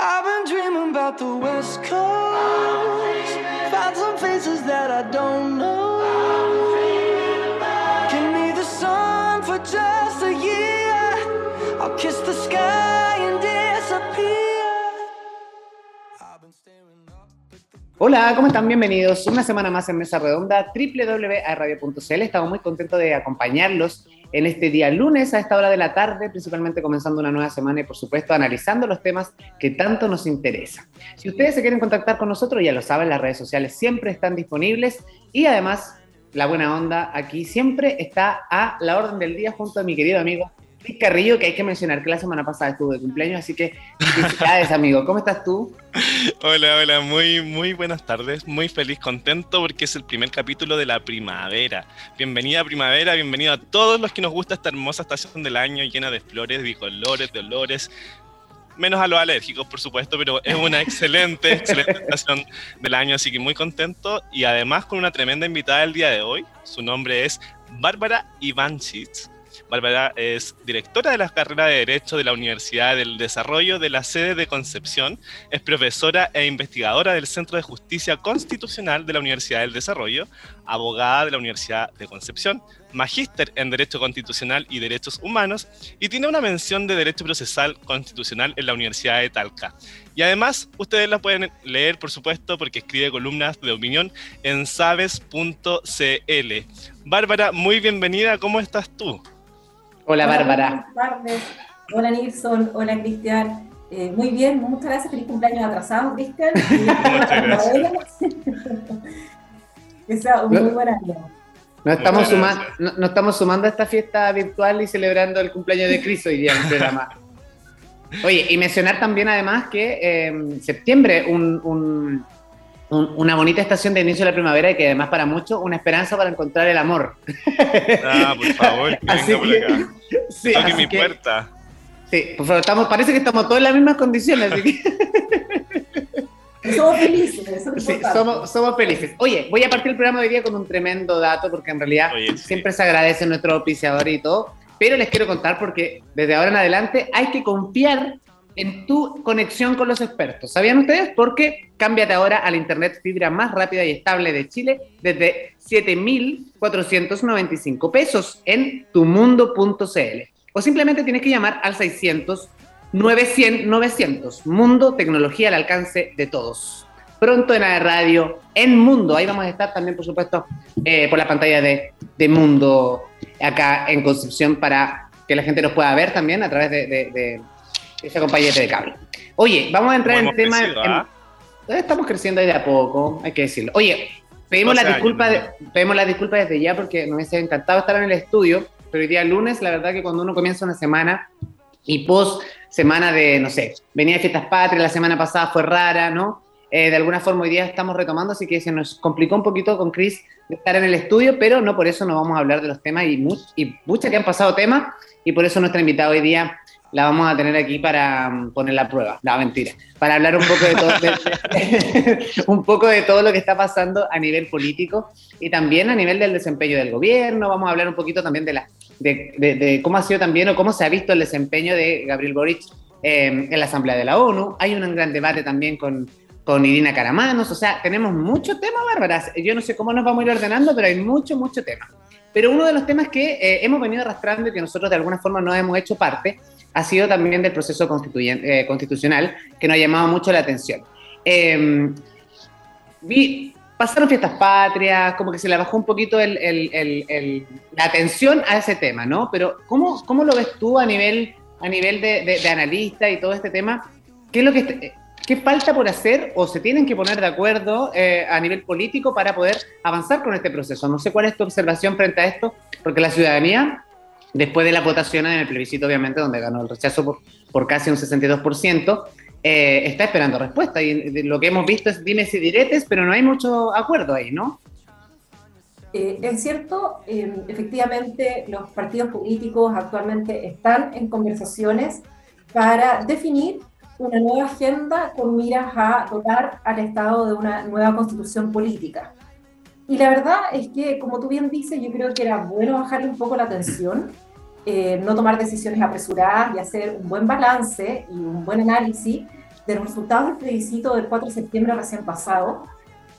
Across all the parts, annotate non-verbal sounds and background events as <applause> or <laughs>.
I've been dreaming about the West Coast. Some faces that I don't know. Give me the sun for just a year. I'll kiss the sky and disappear. I've been the Hola, ¿cómo están? Bienvenidos una semana más en Mesa Redonda, www.radio.cl. Estamos muy contentos de acompañarlos en este día lunes a esta hora de la tarde, principalmente comenzando una nueva semana y por supuesto analizando los temas que tanto nos interesan. Si ustedes se quieren contactar con nosotros, ya lo saben, las redes sociales siempre están disponibles y además la buena onda aquí siempre está a la orden del día junto a mi querido amigo Luis Carrillo, que hay que mencionar que la semana pasada estuvo de cumpleaños, así que felicidades amigo. ¿Cómo estás tú? Hola, hola, muy, muy buenas tardes, muy feliz, contento porque es el primer capítulo de la primavera. Bienvenida primavera, bienvenido a todos los que nos gusta esta hermosa estación del año llena de flores, de colores, de olores. Menos a los alérgicos, por supuesto, pero es una excelente, excelente <laughs> estación del año, así que muy contento y además con una tremenda invitada el día de hoy. Su nombre es Bárbara Ivanchitz. Bárbara es directora de la carrera de Derecho de la Universidad del Desarrollo de la sede de Concepción, es profesora e investigadora del Centro de Justicia Constitucional de la Universidad del Desarrollo, abogada de la Universidad de Concepción, magíster en Derecho Constitucional y Derechos Humanos y tiene una mención de Derecho Procesal Constitucional en la Universidad de Talca. Y además, ustedes la pueden leer, por supuesto, porque escribe columnas de opinión en sabes.cl. Bárbara, muy bienvenida, ¿cómo estás tú? Hola Bárbara. Buenas tardes. Hola Nilsson, hola Cristian. Eh, muy bien, muchas gracias. Feliz cumpleaños atrasado, Cristian. <laughs> Muchas gracias. <laughs> que sea un muy buen año. Nos estamos, suma- no- nos estamos sumando a esta fiesta virtual y celebrando el cumpleaños de Cris hoy día en el programa. Oye, y mencionar también además que eh, septiembre, un- un- un- una bonita estación de inicio de la primavera y que además para muchos una esperanza para encontrar el amor. Ah, por favor, que Así venga por que- acá. Sí, Toque mi que- puerta. sí, por favor, estamos, parece que estamos todos en las mismas condiciones, así que <laughs> Somos felices, eso es sí, somos, somos felices. Oye, voy a partir el programa de hoy día con un tremendo dato porque en realidad Oye, sí. siempre se agradece nuestro auspiciador y todo, pero les quiero contar porque desde ahora en adelante hay que confiar en tu conexión con los expertos. ¿Sabían ustedes? Porque cámbiate ahora a la internet fibra más rápida y estable de Chile desde 7,495 pesos en tumundo.cl. O simplemente tienes que llamar al 600 900 900. Mundo, tecnología al alcance de todos. Pronto en la radio, en Mundo. Ahí vamos a estar también, por supuesto, eh, por la pantalla de, de Mundo acá en Concepción para que la gente nos pueda ver también a través de, esa compañía de cable. Oye, vamos a entrar en tema. crecido, ¿ah? eh, Estamos creciendo ahí de a poco, hay que decirlo. Oye, pedimos las 12 disculpas, años, de- pedimos las disculpas desde ya porque nos hubiese encantado estar en el estudio, pero hoy día lunes, la verdad que cuando uno comienza una semana y post semana de, no sé, venía de fiestas patrias, la semana pasada fue rara, ¿no? Eh, de alguna forma hoy día estamos retomando, así que se nos complicó un poquito con Chris de estar en el estudio, pero no por eso no vamos a hablar de los temas y, y muchas que han pasado temas y por eso nuestra invitada hoy día la vamos a tener aquí para mm, poner la prueba, no, mentira, para hablar un poco de todo, de- <laughs> un poco de todo lo que está pasando a nivel político y también a nivel del desempeño del gobierno, vamos a hablar un poquito también de, la, de, de- de cómo ha sido también o cómo se ha visto el desempeño de Gabriel Boric eh, en la Asamblea de la ONU, hay un gran debate también con, con Irina Caramanos, o sea, tenemos muchos temas, Bárbara, yo no sé cómo nos vamos a ir ordenando, pero hay mucho, mucho tema. Pero uno de los temas que eh, hemos venido arrastrando y que nosotros de alguna forma no hemos hecho parte ha sido también del proceso constituyen- eh, constitucional que nos ha llamado mucho la atención. Eh, vi- pasaron fiestas patrias, como que se le bajó un poquito el- el- el- la atención a ese tema, ¿no? Pero ¿cómo, cómo lo ves tú a nivel, a nivel de, de- de analista y todo este tema? ¿Qué es lo que qué falta por hacer o se tienen que poner de acuerdo eh, a nivel político para poder avanzar con este proceso? No sé cuál es tu observación frente a esto, porque la ciudadanía, después de la votación en el plebiscito, obviamente, donde ganó el rechazo por, casi un 62%, eh, está esperando respuesta. Y lo que hemos visto es dimes y diretes, pero no hay mucho acuerdo ahí, ¿no? Eh, es cierto, eh, efectivamente los partidos políticos actualmente están en conversaciones para definir una nueva agenda con miras a dotar al Estado de una nueva constitución política. Y la verdad es que, como tú bien dices, yo creo que era bueno bajarle un poco la tensión, eh, no tomar decisiones apresuradas y hacer un buen balance y un buen análisis de los resultados del plebiscito del 4 de septiembre recién pasado,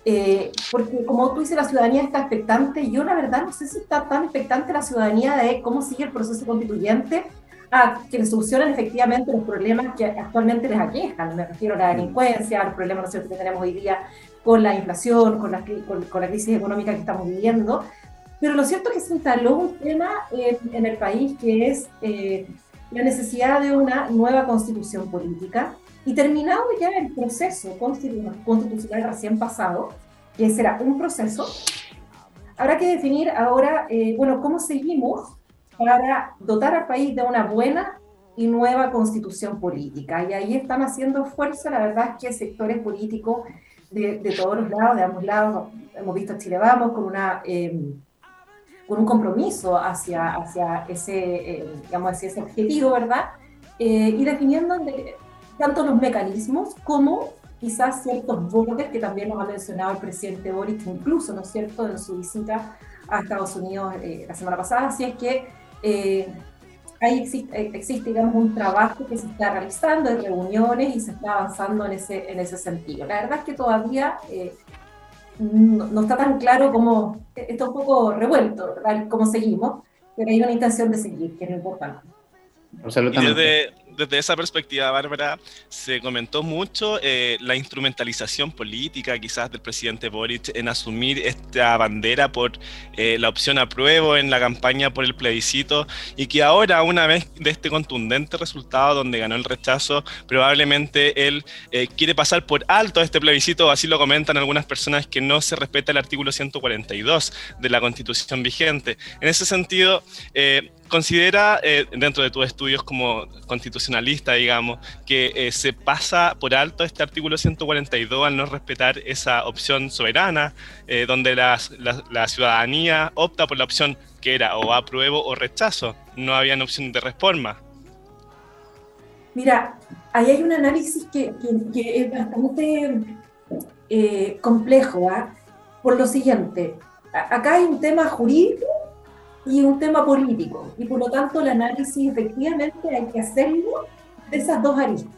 eh, porque como tú dices, la ciudadanía está expectante, yo la verdad no sé si está tan expectante la ciudadanía de cómo sigue el proceso constituyente a que le solucionen efectivamente los problemas que actualmente les aquejan. Me refiero a la delincuencia, a los problemas que tenemos hoy día con la inflación, con la, con, la crisis económica que estamos viviendo. Pero lo cierto es que se instaló un tema en, el país que es eh, la necesidad de una nueva constitución política y terminado ya el proceso constitucional recién pasado, que será un proceso, habrá que definir ahora, eh, bueno, cómo seguimos para dotar al país de una buena y nueva constitución política. Y ahí están haciendo fuerza, la verdad es que sectores políticos de, de todos los lados, de ambos lados, hemos visto a Chile Vamos con una... Eh, con un compromiso hacia, hacia ese, eh, digamos, hacia ese objetivo, ¿verdad? Eh, y definiendo tanto los mecanismos como quizás ciertos bordes que también nos ha mencionado el presidente Boric, incluso, ¿no es cierto?, en su visita a Estados Unidos la semana pasada. Así es que eh, ahí existe, existe, digamos, un trabajo que se está realizando, de reuniones y se está avanzando en ese, en ese sentido. La verdad es que todavía eh, no, está tan claro cómo, está un poco revuelto, ¿verdad? Cómo seguimos, pero hay una intención de seguir, que es lo importante. Absolutamente desde esa perspectiva, Bárbara, se comentó mucho eh, la instrumentalización política quizás del presidente Boric en asumir esta bandera por eh, la opción apruebo en la campaña por el plebiscito y que ahora, una vez de este contundente resultado donde ganó el rechazo, probablemente él eh, quiere pasar por alto este plebiscito, así lo comentan algunas personas que no se respeta el artículo 142 de la constitución vigente. En ese sentido, considera, eh, dentro de tus estudios como constitucionalista, digamos, que eh, se pasa por alto este artículo 142 al no respetar esa opción soberana, eh, donde la, ciudadanía opta por la opción que era o apruebo o rechazo, no había una opción de reforma. Mira, ahí hay un análisis que, es bastante complejo, ¿ah? por lo siguiente, acá hay un tema jurídico y un tema político. Y por lo tanto el análisis efectivamente hay que hacerlo de esas dos aristas.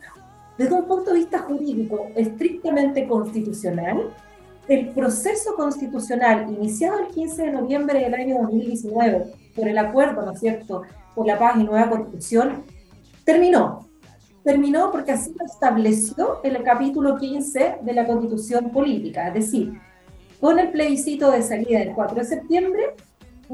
Desde un punto de vista jurídico estrictamente constitucional, el proceso constitucional iniciado el 15 de noviembre del año 2019 por el acuerdo, ¿no es cierto?, por la paz y nueva constitución, terminó. Terminó porque así lo estableció el capítulo 15 de la constitución política, es decir, con el plebiscito de salida del 4 de septiembre,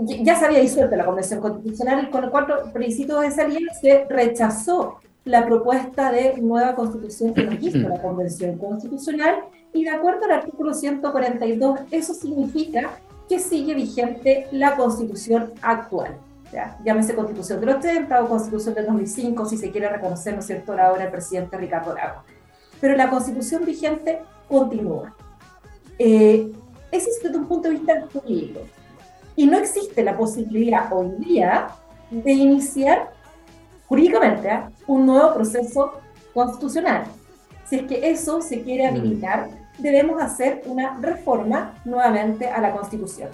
ya se había disuelto la Convención Constitucional, con el cuatro plebiscitos de salida se rechazó la propuesta de nueva constitución que nos hizo <clears throat> la Convención Constitucional y de acuerdo al artículo 142, eso significa que sigue vigente la constitución actual. ¿ya? Llámese constitución del 80 o constitución del 2005, si se quiere reconocer, ¿no es cierto?, ahora el presidente Ricardo Lago. Pero la constitución vigente continúa. Eh, ese es desde un punto de vista jurídico. Y no existe la posibilidad hoy día de iniciar jurídicamente ¿eh? un nuevo proceso constitucional. Si es que eso se quiere mm. habilitar, debemos hacer una reforma nuevamente a la Constitución.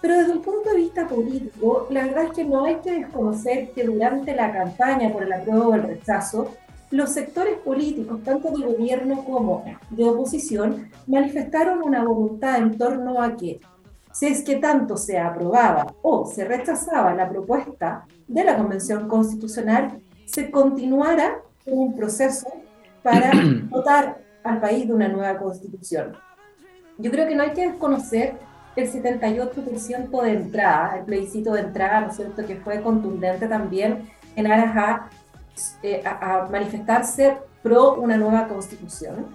Pero desde un punto de vista político, la verdad es que no hay que desconocer que durante la campaña por el apruebo o el rechazo, los sectores políticos, tanto de gobierno como de oposición, manifestaron una voluntad en torno a que si es que tanto se aprobaba o se rechazaba la propuesta de la Convención Constitucional, se continuara un proceso para <clears throat> dotar al país de una nueva constitución. Yo creo que no hay que desconocer el 78% de entrada, el plebiscito de entrada, ¿no es cierto?, que fue contundente también en aras a, eh, manifestarse pro una nueva constitución.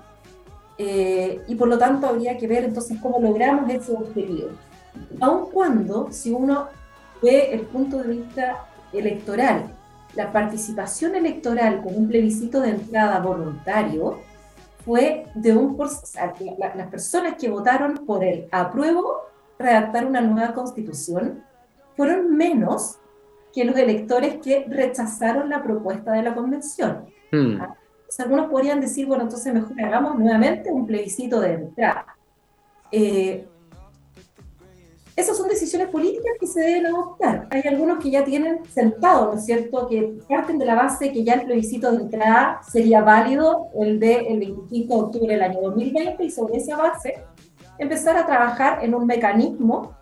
Eh, y por lo tanto habría que ver entonces cómo logramos ese objetivo aun cuando, si uno ve el punto de vista electoral, la participación electoral con un plebiscito de entrada voluntario fue de un porcentaje, las personas que votaron por el apruebo redactar una nueva constitución fueron menos que los electores que rechazaron la propuesta de la convención. Hmm. Ah, algunos podrían decir, bueno, entonces mejor hagamos nuevamente un plebiscito de entrada. Eh, esas son decisiones políticas que se deben adoptar. Hay algunos que ya tienen sentado, ¿no es cierto?, que parten de la base que ya el plebiscito de entrada sería válido el del de 25 de octubre del año 2020 y sobre esa base empezar a trabajar en un mecanismo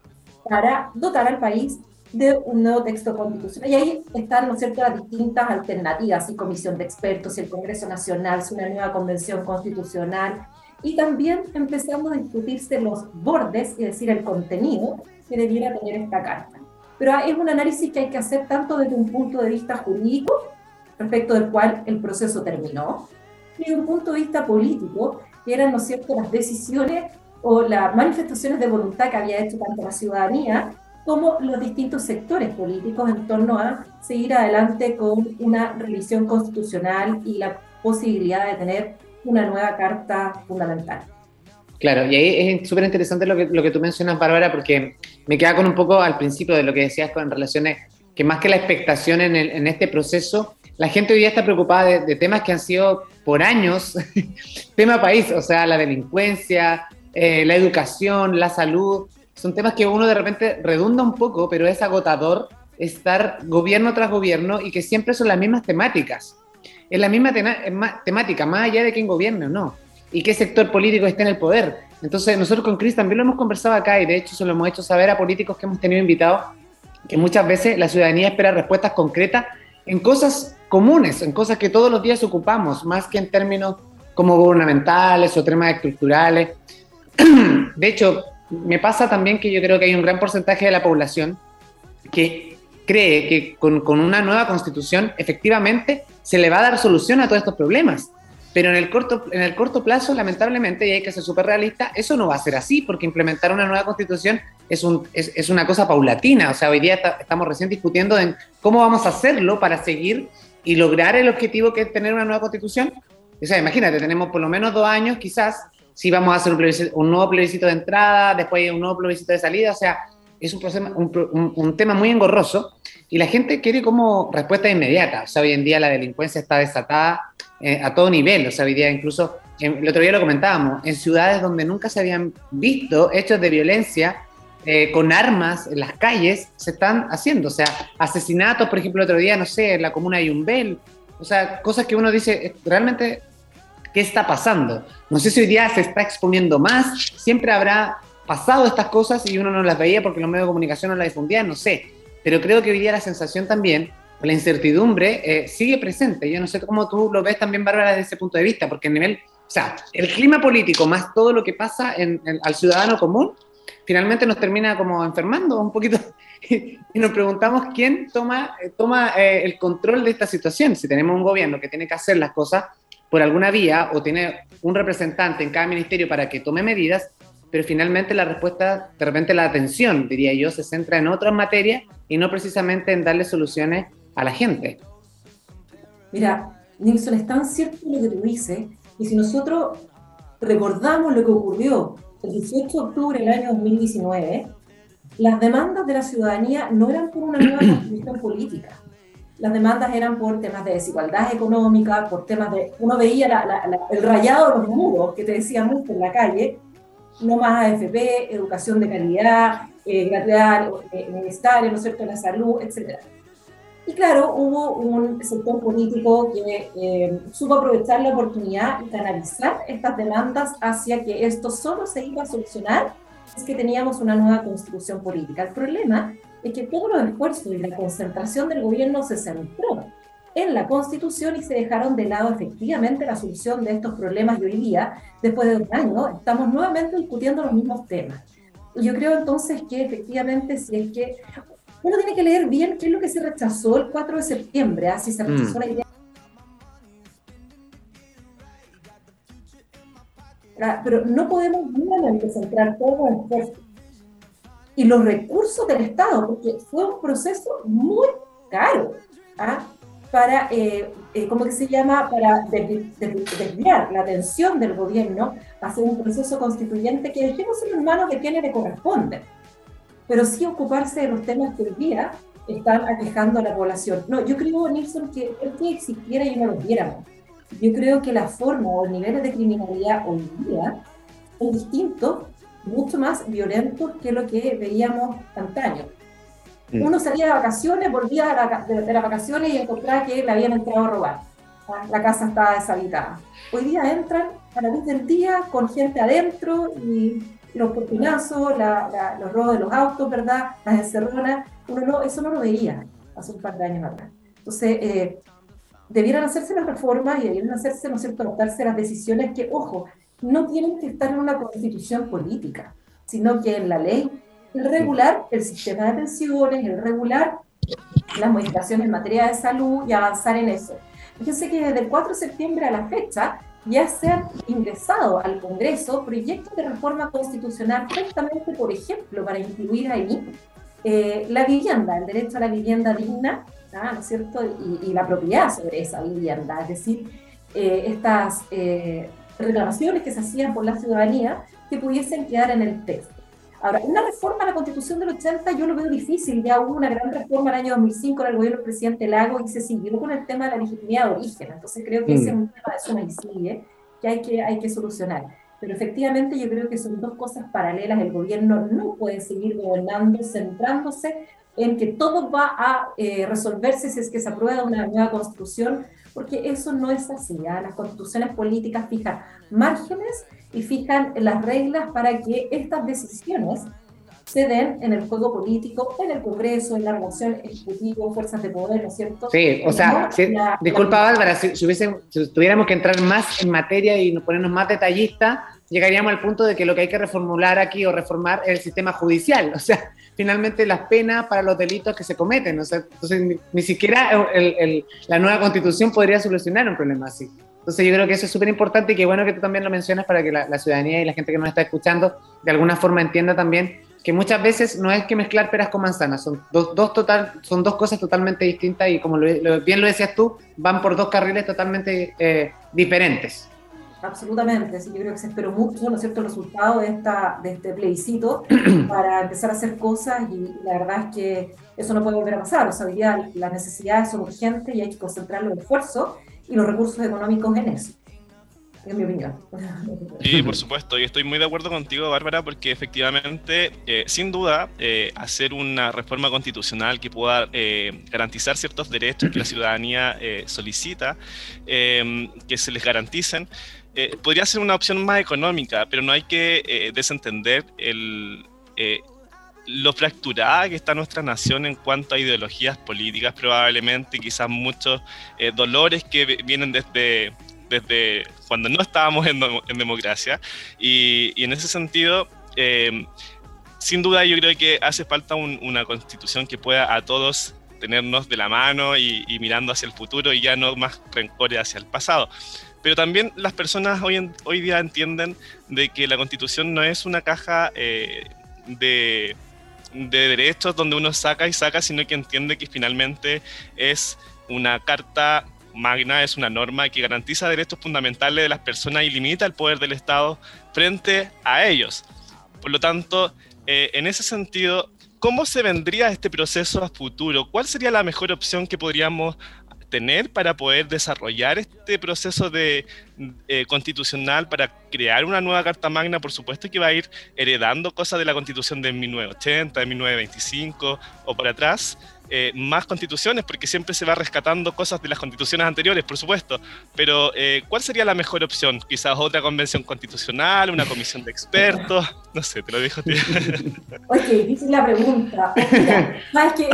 para dotar al país de un nuevo texto constitucional. Y ahí están, ¿no es cierto?, las distintas alternativas, y comisión de expertos, si el Congreso Nacional, si una nueva convención constitucional, y también empezamos a discutirse los bordes, es decir, el contenido que debiera tener esta carta. Pero es un análisis que hay que hacer tanto desde un punto de vista jurídico, respecto del cual el proceso terminó, y desde un punto de vista político, que eran, ¿no es cierto?, las decisiones o las manifestaciones de voluntad que había hecho tanto la ciudadanía como los distintos sectores políticos en torno a seguir adelante con una revisión constitucional y la posibilidad de tener una nueva carta fundamental. Claro, y ahí es súper interesante lo que, lo que tú mencionas, Bárbara, porque me queda con un poco al principio de lo que decías con relaciones, que más que la expectación en, en este proceso, la gente hoy día está preocupada de, de temas que han sido por años <laughs> tema país, o sea, la delincuencia, eh, la educación, la salud, son temas que uno de repente redunda un poco, pero es agotador estar gobierno tras gobierno y que siempre son las mismas temáticas es la misma temática, más allá de quién gobierne o no, y qué sector político esté en el poder. Entonces, nosotros con Cris también lo hemos conversado acá y de hecho se lo hemos hecho saber a políticos que hemos tenido invitados, que muchas veces la ciudadanía espera respuestas concretas en cosas comunes, en cosas que todos los días ocupamos, más que en términos como gubernamentales o temas estructurales. <clears throat> De hecho, me pasa también que yo creo que hay un gran porcentaje de la población que cree que con, con una nueva constitución efectivamente se le va a dar solución a todos estos problemas. Pero en el corto, en el corto plazo, lamentablemente, y hay que ser súper realista, eso no va a ser así, porque implementar una nueva constitución es, un, es, es una cosa paulatina. O sea, hoy día estamos recién discutiendo en cómo vamos a hacerlo para seguir y lograr el objetivo que es tener una nueva constitución. O sea, imagínate, tenemos por lo menos dos años, quizás, si vamos a hacer un, un nuevo plebiscito de entrada, después un nuevo plebiscito de salida. O sea, es un, un, un, tema muy engorroso y la gente quiere como respuesta inmediata. O sea, hoy en día la delincuencia está desatada eh, a todo nivel. O sea, hoy día incluso, el otro día lo comentábamos, en ciudades donde nunca se habían visto hechos de violencia eh, con armas en las calles, se están haciendo. O sea, asesinatos, por ejemplo, el otro día, no sé, en la comuna de Yumbel. O sea, cosas que uno dice, eh, realmente, ¿qué está pasando? No sé si hoy día se está exponiendo más, siempre habrá pasado estas cosas y uno no las veía porque los medios de comunicación no las difundían, no sé pero creo que hoy día la sensación también, la incertidumbre, eh, sigue presente. Yo no sé cómo tú lo ves también, Bárbara, desde ese punto de vista, porque el nivel, o sea, el clima político más todo lo que pasa al ciudadano común, finalmente nos termina como enfermando un poquito <laughs> y nos preguntamos quién toma, eh, toma eh, el control de esta situación. Si tenemos un gobierno que tiene que hacer las cosas por alguna vía o tiene un representante en cada ministerio para que tome medidas, pero finalmente la respuesta, de repente la atención, diría yo, se centra en otras materias y no precisamente en darle soluciones a la gente. Mira, Nixon, es tan cierto lo que tú dices, y si nosotros recordamos lo que ocurrió el 18 de octubre del año 2019, las demandas de la ciudadanía no eran por una nueva <clears throat> constitución política. Las demandas eran por temas de desigualdad económica, por temas de... Uno veía el rayado de los muros que te decía mucho en la calle, no más AFP, educación de calidad, eh, gratuidad eh, universitaria, ¿no es cierto?, la salud, etc. Y claro, hubo un sector político que eh, supo aprovechar la oportunidad y canalizar estas demandas hacia que esto solo se iba a solucionar es que teníamos una nueva constitución política. El problema es que todos los esfuerzos y la concentración del gobierno se centró en la Constitución y se dejaron de lado efectivamente la solución de estos problemas y hoy día, después de un año, estamos nuevamente discutiendo los mismos temas. Yo creo entonces que efectivamente si es que uno tiene que leer bien qué es lo que se rechazó el 4 de septiembre, así ¿ah? se rechazó mm. la idea pero no podemos nuevamente centrar todo en esfuerzos y los recursos del Estado, porque fue un proceso muy caro. ¿ah? Para, eh, eh, ¿cómo que se llama?, para desviar la atención del gobierno hacia un proceso constituyente que dejemos en manos de quienes le corresponden, pero sí ocuparse de los temas que hoy día están aquejando a la población. No, yo creo, Nilsson, que el que existiera y no lo viéramos. Yo creo que la forma o el nivel de criminalidad hoy día es distinto mucho más violentos que lo que veíamos antaño. Mm. Uno salía de vacaciones, volvía de, la- de- de las vacaciones y encontraba que le habían entrado a robar. La casa estaba deshabitada. Hoy día entran a la luz del día con gente adentro y los portinazos, la- la- los robos de los autos, ¿verdad? Las encerronas. Uno no, eso no lo veía hace un par de años atrás. Entonces, eh, debieran hacerse las reformas y debieran hacerse, ¿no es cierto?, adoptarse las decisiones que, ojo, no tienen que estar en una constitución política, sino que en la ley, regular el sistema de pensiones, el regular las modificaciones en materia de salud y avanzar en eso. Fíjense que desde el 4 de septiembre a la fecha ya se han ingresado al Congreso proyectos de reforma constitucional justamente, por ejemplo, para incluir ahí eh, la vivienda, el derecho a la vivienda digna. ¿no es cierto? Y, y la propiedad sobre esa vivienda, es decir, eh, estas eh, reclamaciones que se hacían por la ciudadanía que pudiesen quedar en el texto. Ahora, una reforma a la Constitución del 80 yo lo veo difícil, ya hubo una gran reforma el año 2005 en el gobierno del presidente Lago y se siguió con el tema de la legitimidad de origen, entonces creo que Mm. ese es un tema de suma y sigue que hay que, hay que solucionar. Pero efectivamente yo creo que son dos cosas paralelas. El gobierno no puede seguir gobernando centrándose en que todo va a eh, resolverse si es que se aprueba una nueva constitución, porque eso no es así. ¿ah? Las constituciones políticas fijan márgenes y fijan las reglas para que estas decisiones se den en el juego político, en el Congreso, en la relación ejecutivo, fuerzas de poder, ¿no es cierto? Sí, o sea, No, si- la- disculpa la- Bárbara, si, si tuviéramos que entrar más en materia y nos ponernos más detallistas, llegaríamos al punto de que lo que hay que reformular aquí o reformar es el sistema judicial, o sea, finalmente las penas para los delitos que se cometen, entonces ni, siquiera la nueva constitución podría solucionar un problema así. Entonces yo creo que eso es súper importante y qué bueno que tú también lo mencionas para que la, ciudadanía y la gente que nos está escuchando de alguna forma entienda también que muchas veces no es que mezclar peras con manzanas, son dos, total, son dos cosas totalmente distintas y como lo- bien lo decías tú, van por dos carriles totalmente eh, diferentes. Absolutamente, sí, yo creo que se esperó mucho, ¿no es cierto?, el resultado de, esta, de este plebiscito <clears throat> para empezar a hacer cosas y la verdad es que eso no puede volver a pasar. O sea, hoy día las necesidades son urgentes y hay que concentrar los esfuerzos y los recursos económicos en eso. Es mi opinión. Sí, por supuesto, y estoy muy de acuerdo contigo, Bárbara, porque efectivamente, eh, sin duda, eh, hacer una reforma constitucional que pueda eh, garantizar ciertos derechos que la ciudadanía eh, solicita, eh, que se les garanticen, eh, podría ser una opción más económica, pero no hay que eh, desentender el, eh, lo fracturada que está nuestra nación en cuanto a ideologías políticas, probablemente, quizás muchos eh, dolores que vi- vienen desde desde cuando no estábamos en, en democracia. Y, y en ese sentido, eh, sin duda yo creo que hace falta un- una constitución que pueda a todos tenernos de la mano y, y mirando hacia el futuro y ya no más rencores hacia el pasado. Pero también las personas hoy, en- hoy día entienden de que la constitución no es una caja eh, de, de derechos donde uno saca y saca, sino que entiende que finalmente es una carta magna, es una norma que garantiza derechos fundamentales de las personas y limita el poder del Estado frente a ellos. Por lo tanto, eh, en ese sentido, ¿cómo se vendría este proceso a futuro? ¿Cuál sería la mejor opción que podríamos tener para poder desarrollar este proceso de, eh, constitucional para crear una nueva Carta Magna? Por supuesto que va a ir heredando cosas de la Constitución de 1980, de 1925 o por atrás, eh, más constituciones, porque siempre se va rescatando cosas de las constituciones anteriores, por supuesto. Pero, eh, ¿cuál sería la mejor opción? Quizás otra convención constitucional, una comisión de expertos, no sé, te lo dijo. tío. <laughs> Oye, dice la pregunta. <laughs> Mira, sabes que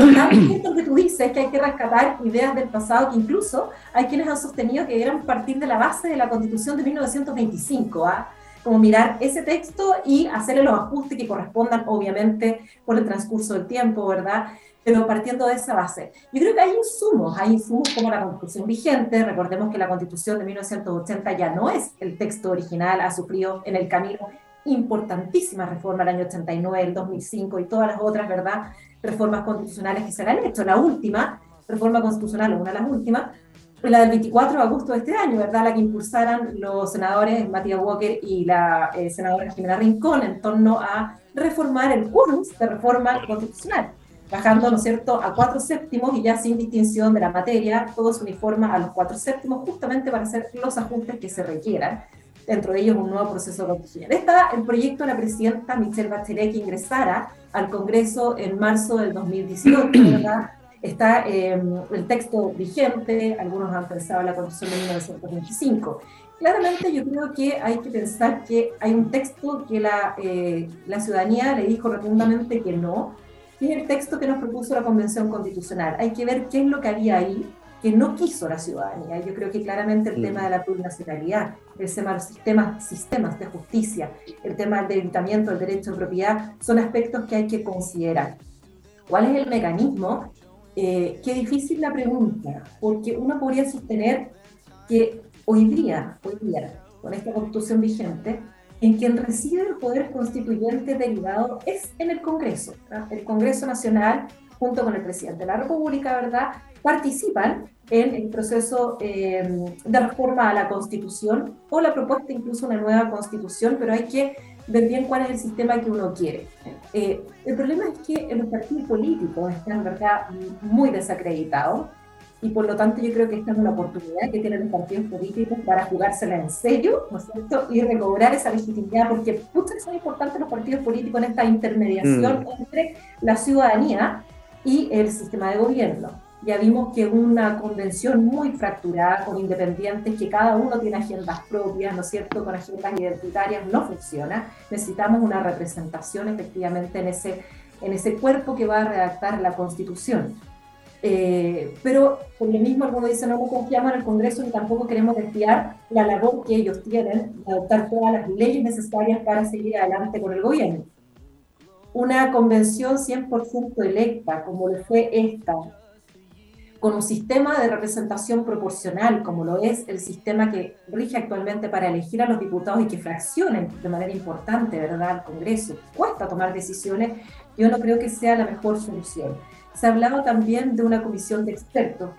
lo que tú dices, que hay que rescatar ideas del pasado, que incluso hay quienes han sostenido que debieran partir de la base de la Constitución de 1925, ¿ah? como mirar ese texto y hacerle los ajustes que correspondan, obviamente, por el transcurso del tiempo, ¿verdad? Pero partiendo de esa base. Yo creo que hay insumos, hay insumos como la Constitución vigente, recordemos que la Constitución de 1980 ya no es el texto original, ha sufrido en el camino importantísima reforma el año 89, el 2005 y todas las otras, ¿verdad? Reformas constitucionales que se han hecho. La última reforma constitucional, una de las últimas, la del 24 de agosto de este año, ¿verdad? La que impulsaran los senadores Matías Walker y la eh, senadora Jimena Rincón en torno a reformar el quórum de reforma constitucional, bajando, ¿no es cierto?, a cuatro séptimos y ya sin distinción de la materia, todo se uniforma a los cuatro séptimos justamente para hacer los ajustes que se requieran dentro de ellos un nuevo proceso constitucional. Está el proyecto de la presidenta Michelle Bachelet que ingresara al Congreso en marzo del 2018, <clears throat> ¿verdad? Está eh, el texto vigente, algunos han pensado en la Constitución de 1925. Claramente yo creo que hay que pensar que hay un texto que la, eh, la ciudadanía le dijo rotundamente que no, que es el texto que nos propuso la Convención Constitucional. Hay que ver qué es lo que había ahí que no quiso la ciudadanía. Yo creo que claramente el mm. tema de la plurinacionalidad, el tema de los sistemas, sistemas de justicia, el tema del debilitamiento del derecho de propiedad, son aspectos que hay que considerar. ¿Cuál es el mecanismo? Eh, qué difícil la pregunta, porque uno podría sostener que hoy día, hoy día, con esta constitución vigente, en quien reside el poder constituyente derivado es en el Congreso. El Congreso Nacional, junto con el presidente de la República, ¿verdad?, participan en el proceso eh, de reforma a la Constitución o la propuesta incluso una nueva Constitución, pero hay que ver bien cuál es el sistema que uno quiere. Eh, el problema es que los partidos políticos están, ¿verdad?, muy desacreditados y por lo tanto yo creo que esta es una oportunidad que tienen los partidos políticos para jugársela en serio, ¿no es cierto? Y recobrar esa legitimidad, porque pucha que son importantes los partidos políticos en esta intermediación mm. entre la ciudadanía y el sistema de gobierno. Ya vimos que una convención muy fracturada, con independientes, que cada uno tiene agendas propias, ¿no es cierto?, con agendas identitarias, no funciona. Necesitamos una representación efectivamente en ese, en ese cuerpo que va a redactar la Constitución. Eh, pero por lo mismo algunos dicen no confiamos en el Congreso y tampoco queremos desviar la labor que ellos tienen de adoptar todas las leyes necesarias para seguir adelante con el gobierno. Una convención 100% electa, como lo fue esta, con un sistema de representación proporcional, como lo es el sistema que rige actualmente para elegir a los diputados y que fraccionen de manera importante, ¿verdad?, al Congreso, cuesta tomar decisiones, yo no creo que sea la mejor solución se ha hablado también de una comisión de expertos.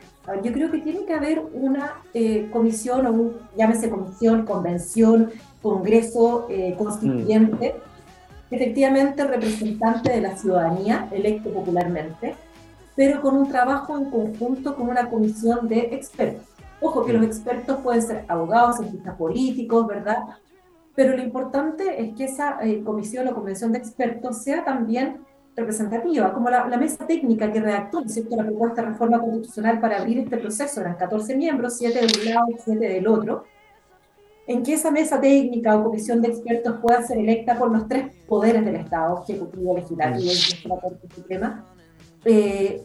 Yo creo que tiene que haber una eh, comisión, o un, llámese comisión, convención, congreso eh, constituyente, mm. efectivamente representante de la ciudadanía, electo popularmente, pero con un trabajo en conjunto con una comisión de expertos. Ojo que los expertos pueden ser abogados, cientistas políticos, ¿verdad? Pero lo importante es que esa eh, comisión o convención de expertos sea también representativa, como la, mesa técnica que redactó ¿cierto? la propuesta de reforma constitucional para abrir este proceso, eran 14 miembros, 7 de un lado y 7 del otro, en que esa mesa técnica o comisión de expertos pueda ser electa por los tres poderes del Estado, Ejecutivo, Legislativo y la Corte Suprema. Eh,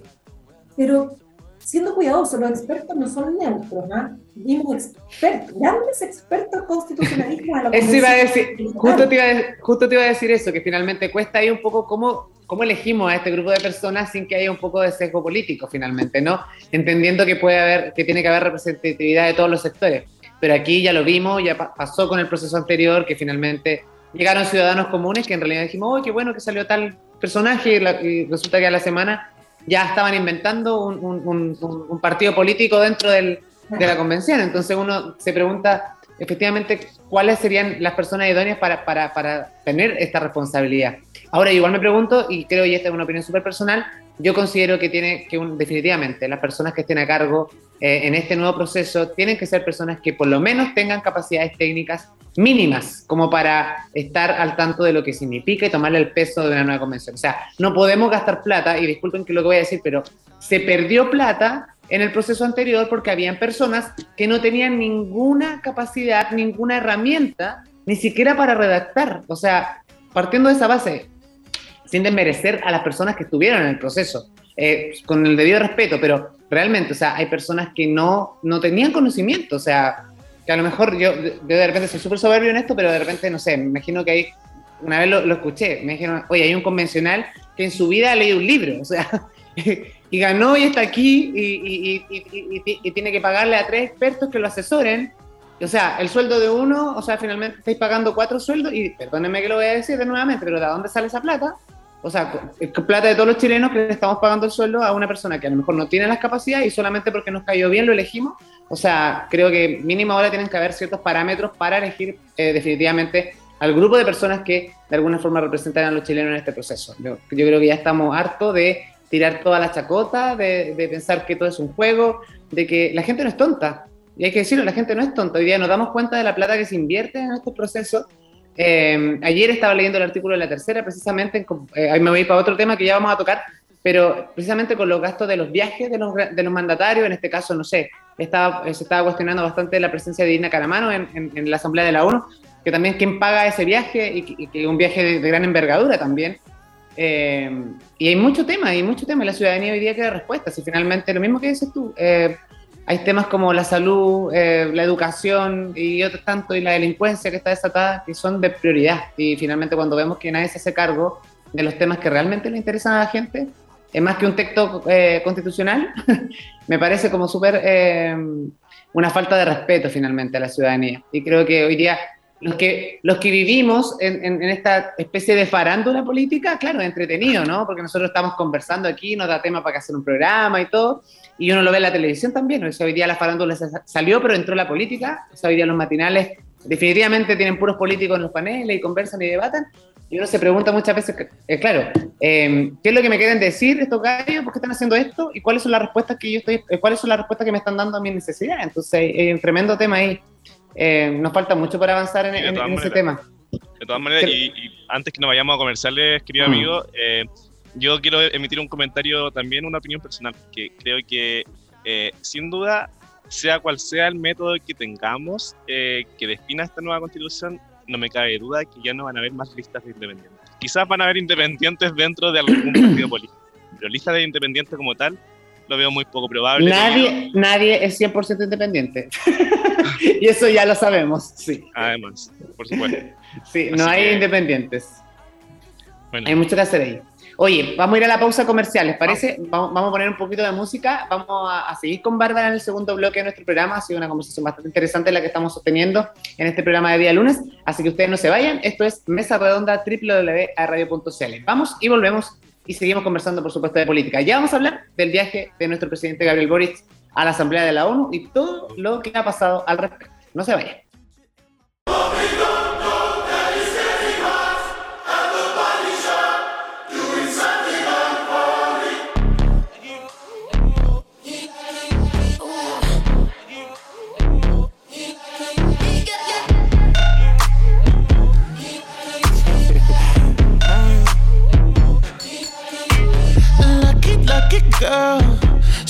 pero siendo cuidadosos, los expertos no son neutros, ¿ah? Vimos expertos, grandes expertos constitucionalistas a eso iba a decir, justo te iba a, justo te iba a decir eso, que finalmente cuesta ahí un poco cómo ¿Cómo elegimos a este grupo de personas sin que haya un poco de sesgo político finalmente, no? Entendiendo que puede haber, que tiene que haber representatividad de todos los sectores. Pero aquí ya lo vimos, ya pasó con el proceso anterior, que finalmente llegaron ciudadanos comunes que en realidad dijimos, ¡oh, qué bueno que salió tal personaje! Y, resulta que a la semana ya estaban inventando un, partido político dentro de la convención. Entonces uno se pregunta, efectivamente, cuáles serían las personas idóneas para, tener esta responsabilidad. Ahora, igual me pregunto, y creo, y esta es una opinión súper personal, yo considero que tiene que, definitivamente, las personas que estén a cargo eh, en este nuevo proceso tienen que ser personas que por lo menos tengan capacidades técnicas mínimas como para estar al tanto de lo que significa y tomarle el peso de una nueva convención. O sea, no podemos gastar plata, y disculpen que lo que voy a decir, pero se perdió plata en el proceso anterior porque habían personas que no tenían ninguna capacidad, ninguna herramienta, ni siquiera para redactar. O sea, partiendo de esa base, sin desmerecer a las personas que estuvieron en el proceso, eh, con el debido respeto, pero realmente, o sea, hay personas que no, no tenían conocimiento, o sea, que a lo mejor yo, de repente soy súper soberbio en esto, pero de repente, no sé, me imagino que hay, una vez lo, escuché, me dijeron, oye, hay un convencional que en su vida ha leído un libro, o sea, <laughs> y ganó y está aquí y, y, tiene que pagarle a tres expertos que lo asesoren. O sea, el sueldo de uno, o sea, finalmente estáis pagando cuatro sueldos y perdónenme que lo voy a decir de nuevamente, pero ¿de dónde sale esa plata? O sea, plata de todos los chilenos que le estamos pagando el sueldo a una persona que a lo mejor no tiene las capacidades y solamente porque nos cayó bien lo elegimos. O sea, creo que mínimo ahora tienen que haber ciertos parámetros para elegir eh, definitivamente al grupo de personas que de alguna forma representan a los chilenos en este proceso. Yo, creo que ya estamos hartos de tirar toda la chacota, de, de, pensar que todo es un juego, de que la gente no es tonta. y hay que decirlo, la gente no es tonta. Hoy día nos damos cuenta de la plata que se invierte en estos procesos. Eh, ayer estaba leyendo el artículo de la tercera, precisamente, eh, ahí me voy para otro tema que ya vamos a tocar, pero precisamente con los gastos de los viajes de los, de los mandatarios, en este caso, no sé, estaba, se estaba cuestionando bastante la presencia de Dina Caramano en, en, la Asamblea de la ONU, que también quién paga ese viaje y, que es un viaje de, gran envergadura también. Eh, y hay mucho tema, hay mucho tema. La ciudadanía hoy día quiere respuestas y finalmente lo mismo que dices tú. Eh, hay temas como la salud, eh, la educación y otros tanto, y la delincuencia que está desatada, que son de prioridad. Y finalmente cuando vemos que nadie se hace cargo de los temas que realmente le interesan a la gente, es más que un texto constitucional, <laughs> me parece como súper una falta de respeto finalmente a la ciudadanía. Y creo que hoy día los que, los que vivimos en, en, esta especie de farándula política, claro, entretenido, ¿no? Porque nosotros estamos conversando aquí, nos da tema para hacer un programa y todo, y uno lo ve en la televisión también, o sea, hoy día la farándula salió, pero entró la política, o sea, hoy día los matinales definitivamente tienen puros políticos en los paneles y conversan y debatan, y uno se pregunta muchas veces, eh, claro, eh, ¿qué es lo que me quieren decir estos gallos? ¿Por qué están haciendo esto? ¿Y cuáles son las respuestas que yo estoy, eh, cuáles son las respuestas que me están dando a mis necesidades? Entonces, hay un tremendo tema ahí. Eh, nos falta mucho para avanzar en, ese tema. De todas maneras, y, antes que nos vayamos a comerciales, querido mm. amigo, eh, yo quiero emitir un comentario también, una opinión personal, que creo que eh, sin duda, sea cual sea el método que tengamos que defina esta nueva constitución, no me cabe duda que ya no van a haber más listas de independientes. Quizás van a haber independientes dentro de algún <clears throat> partido político, pero listas de independientes como tal, lo veo muy poco probable. Nadie, nadie es 100% independiente. <laughs> y eso ya lo sabemos, sí. Además, por supuesto. <laughs> sí, no hay independientes. Hay mucho que hacer ahí. Oye, vamos a ir a la pausa comercial, ¿les parece? Vamos, a poner un poquito de música, vamos a, seguir con Bárbara en el segundo bloque de nuestro programa, ha sido una conversación bastante interesante la que estamos sosteniendo en este programa de día lunes, así que ustedes no se vayan, esto es Mesa Redonda www.radio.cl. Vamos y volvemos y seguimos conversando, por supuesto, de política. Ya vamos a hablar del viaje de nuestro presidente Gabriel Boric a la Asamblea de la ONU y todo lo que ha pasado al respecto. No se vayan.